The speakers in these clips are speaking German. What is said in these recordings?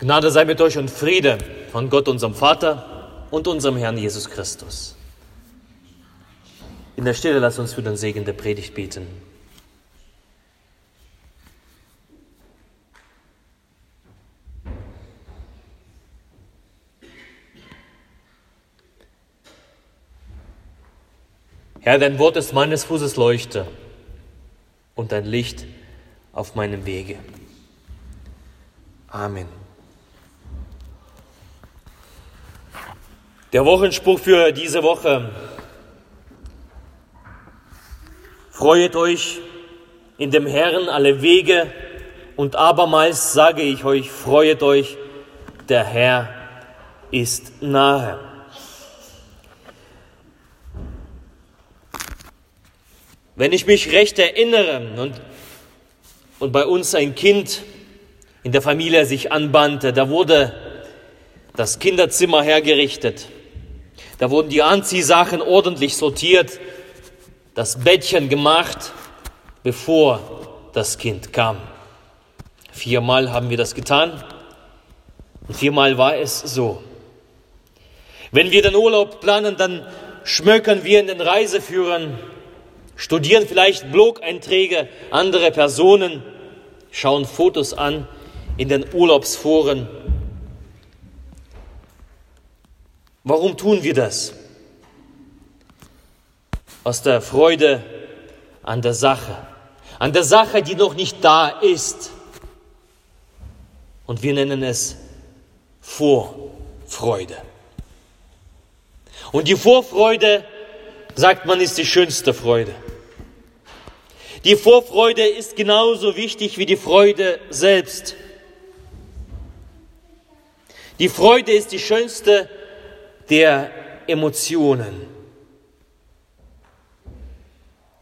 Gnade sei mit euch und Friede von Gott, unserem Vater und unserem Herrn Jesus Christus. In der Stille lass uns für den Segen der Predigt beten. Herr, dein Wort ist meines Fußes Leuchte und dein Licht auf meinem Wege. Amen. Der Wochenspruch für diese Woche. Freuet euch in dem Herrn alle Wege und abermals sage ich euch, freuet euch, der Herr ist nahe. Wenn ich mich recht erinnere und, und bei uns ein Kind in der Familie sich anbandte, da wurde das Kinderzimmer hergerichtet. Da wurden die Anziehsachen ordentlich sortiert, das Bettchen gemacht, bevor das Kind kam. Viermal haben wir das getan und viermal war es so. Wenn wir den Urlaub planen, dann schmökern wir in den Reiseführern, studieren vielleicht Blog-Einträge anderer Personen, schauen Fotos an in den Urlaubsforen Warum tun wir das? Aus der Freude an der Sache, an der Sache, die noch nicht da ist. Und wir nennen es Vorfreude. Und die Vorfreude, sagt man, ist die schönste Freude. Die Vorfreude ist genauso wichtig wie die Freude selbst. Die Freude ist die schönste Freude der Emotionen.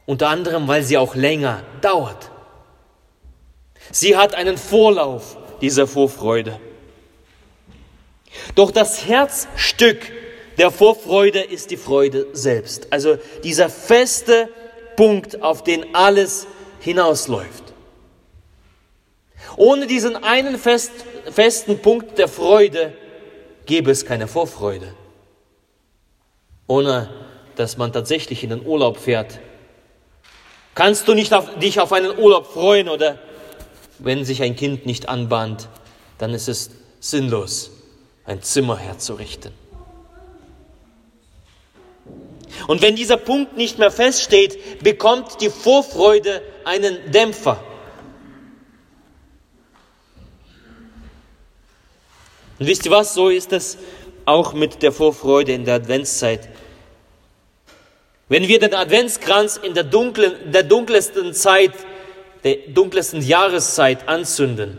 Unter anderem, weil sie auch länger dauert. Sie hat einen Vorlauf, dieser Vorfreude. Doch das Herzstück der Vorfreude ist die Freude selbst. Also dieser feste Punkt, auf den alles hinausläuft. Ohne diesen einen fest, festen Punkt der Freude gäbe es keine Vorfreude ohne dass man tatsächlich in den Urlaub fährt. Kannst du nicht auf, dich auf einen Urlaub freuen oder wenn sich ein Kind nicht anbahnt, dann ist es sinnlos, ein Zimmer herzurichten. Und wenn dieser Punkt nicht mehr feststeht, bekommt die Vorfreude einen Dämpfer. Und wisst ihr was, so ist es auch mit der Vorfreude in der Adventszeit. Wenn wir den Adventskranz in der, dunklen, der dunkelsten Zeit, der dunkelsten Jahreszeit anzünden,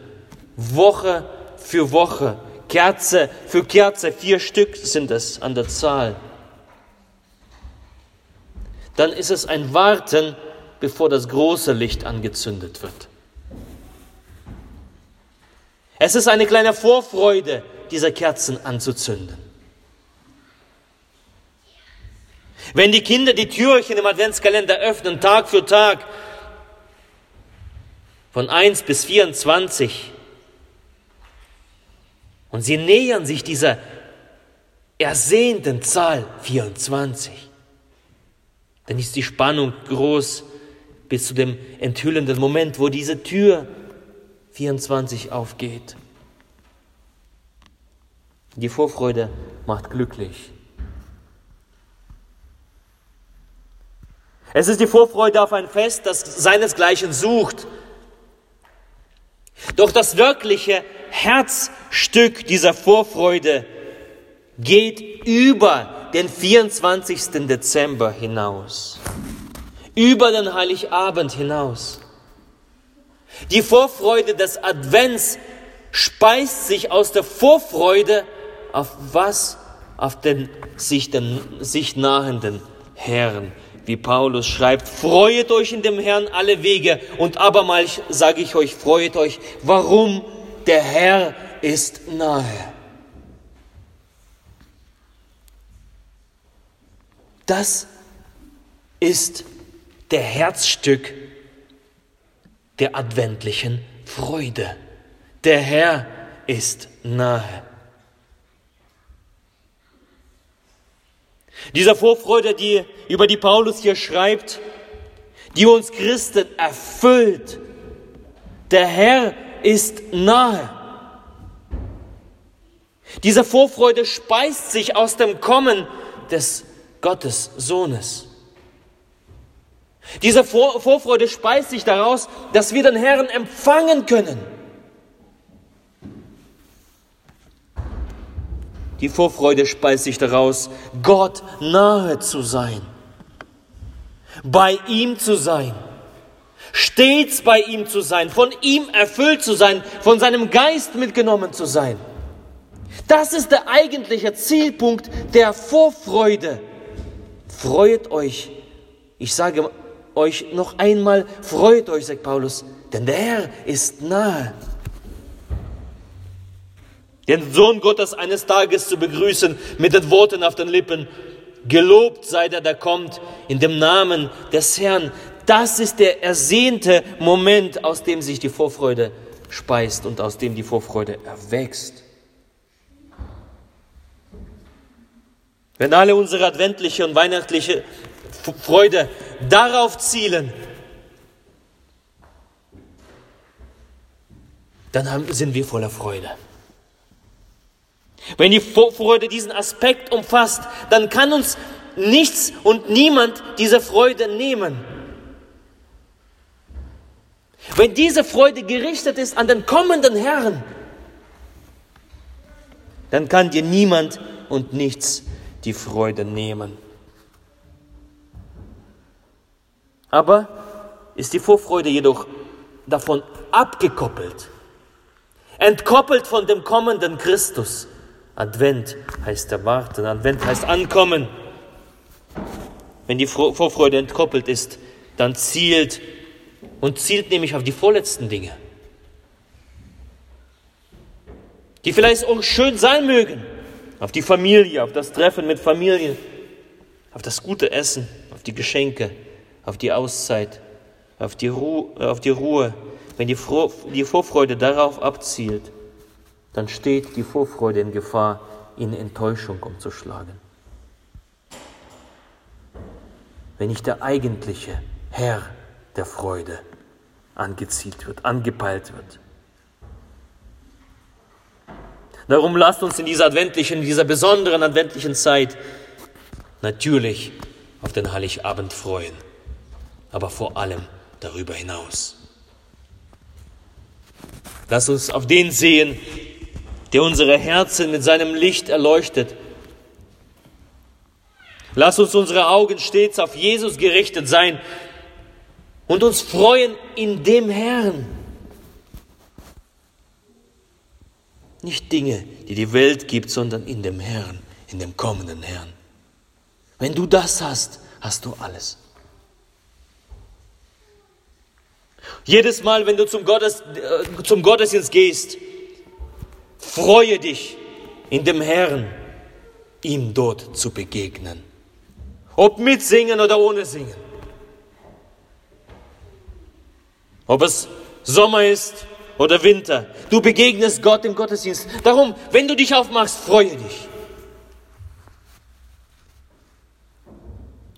Woche für Woche, Kerze für Kerze, vier Stück sind es an der Zahl, dann ist es ein Warten, bevor das große Licht angezündet wird. Es ist eine kleine Vorfreude, diese Kerzen anzuzünden. Wenn die Kinder die Türchen im Adventskalender öffnen, Tag für Tag, von 1 bis 24, und sie nähern sich dieser ersehnten Zahl 24, dann ist die Spannung groß bis zu dem enthüllenden Moment, wo diese Tür 24 aufgeht. Die Vorfreude macht glücklich. Es ist die Vorfreude auf ein Fest, das seinesgleichen sucht. Doch das wirkliche Herzstück dieser Vorfreude geht über den 24. Dezember hinaus, über den Heiligabend hinaus. Die Vorfreude des Advents speist sich aus der Vorfreude auf was? Auf den sich, den, sich nahenden Herrn wie Paulus schreibt, freuet euch in dem Herrn alle Wege und abermals sage ich euch, freuet euch. Warum? Der Herr ist nahe. Das ist der Herzstück der adventlichen Freude. Der Herr ist nahe. Dieser Vorfreude, die, über die Paulus hier schreibt, die uns Christen erfüllt. Der Herr ist nahe. Diese Vorfreude speist sich aus dem Kommen des Gottes Sohnes. Diese Vorfreude speist sich daraus, dass wir den Herrn empfangen können. Die Vorfreude speist sich daraus, Gott nahe zu sein, bei ihm zu sein, stets bei ihm zu sein, von ihm erfüllt zu sein, von seinem Geist mitgenommen zu sein. Das ist der eigentliche Zielpunkt der Vorfreude. Freut euch. Ich sage euch noch einmal, freut euch, sagt Paulus, denn der Herr ist nahe. Den Sohn Gottes eines Tages zu begrüßen mit den Worten auf den Lippen, gelobt sei der, der kommt in dem Namen des Herrn. Das ist der ersehnte Moment, aus dem sich die Vorfreude speist und aus dem die Vorfreude erwächst. Wenn alle unsere adventliche und weihnachtliche Freude darauf zielen, dann sind wir voller Freude. Wenn die Freude diesen Aspekt umfasst, dann kann uns nichts und niemand diese Freude nehmen. Wenn diese Freude gerichtet ist an den kommenden Herrn, dann kann dir niemand und nichts die Freude nehmen. Aber ist die Vorfreude jedoch davon abgekoppelt, entkoppelt von dem kommenden Christus. Advent heißt erwarten, Advent heißt ankommen. Wenn die Vorfreude entkoppelt ist, dann zielt und zielt nämlich auf die vorletzten Dinge, die vielleicht auch schön sein mögen, auf die Familie, auf das Treffen mit Familie, auf das gute Essen, auf die Geschenke, auf die Auszeit, auf die, Ruhe, auf die Ruhe. Wenn die, Vorfreude darauf abzielt, dann steht die Vorfreude in Gefahr, in Enttäuschung umzuschlagen. Wenn nicht der eigentliche Herr der Freude angezielt wird, angepeilt wird. Darum lasst uns in dieser adventlichen, in dieser besonderen adventlichen Zeit natürlich auf den Heiligabend freuen, aber vor allem darüber hinaus. Lass uns auf den sehen, der unsere Herzen mit seinem Licht erleuchtet. Lass uns unsere Augen stets auf Jesus gerichtet sein und uns freuen in dem Herrn. Nicht Dinge, die die Welt gibt, sondern in dem Herrn, in dem kommenden Herrn. Wenn du das hast, hast du alles. Jedes Mal, wenn du zum, Gottes, äh, zum Gottesdienst gehst, freue dich in dem Herrn, ihm dort zu begegnen. Ob mit Singen oder ohne Singen. Ob es Sommer ist oder Winter. Du begegnest Gott im Gottesdienst. Darum, wenn du dich aufmachst, freue dich.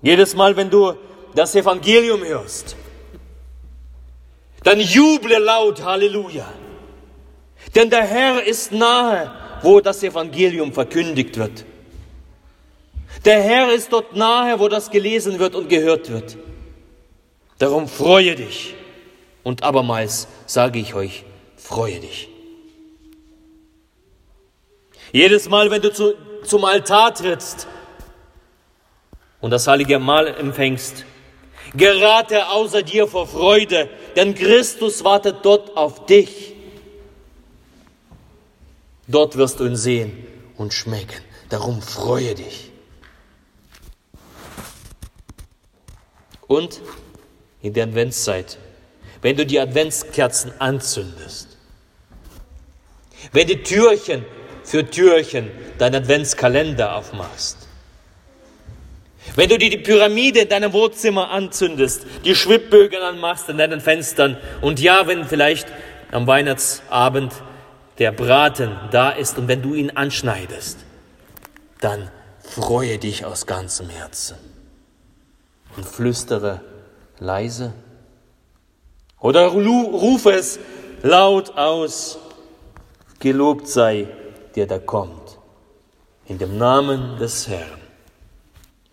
Jedes Mal, wenn du das Evangelium hörst, dann juble laut Halleluja. Denn der Herr ist nahe, wo das Evangelium verkündigt wird. Der Herr ist dort nahe, wo das gelesen wird und gehört wird. Darum freue dich. Und abermals sage ich euch, freue dich. Jedes Mal, wenn du zu, zum Altar trittst und das heilige Mahl empfängst, gerate außer dir vor Freude, denn Christus wartet dort auf dich. Dort wirst du ihn sehen und schmecken. Darum freue dich. Und in der Adventszeit, wenn du die Adventskerzen anzündest, wenn die Türchen für Türchen deinen Adventskalender aufmachst. Wenn du dir die Pyramide in deinem Wohnzimmer anzündest, die Schwibbögen anmachst in deinen Fenstern und ja, wenn vielleicht am Weihnachtsabend der Braten da ist und wenn du ihn anschneidest, dann freue dich aus ganzem Herzen. Und flüstere leise. Oder rufe es laut aus, gelobt sei der da kommt, in dem Namen des Herrn.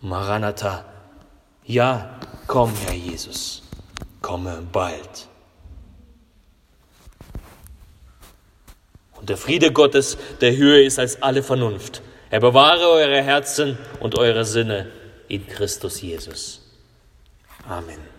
Maranatha, ja, komm, Herr Jesus, komme bald. Und der Friede Gottes, der höher ist als alle Vernunft, er bewahre eure Herzen und eure Sinne in Christus Jesus. Amen.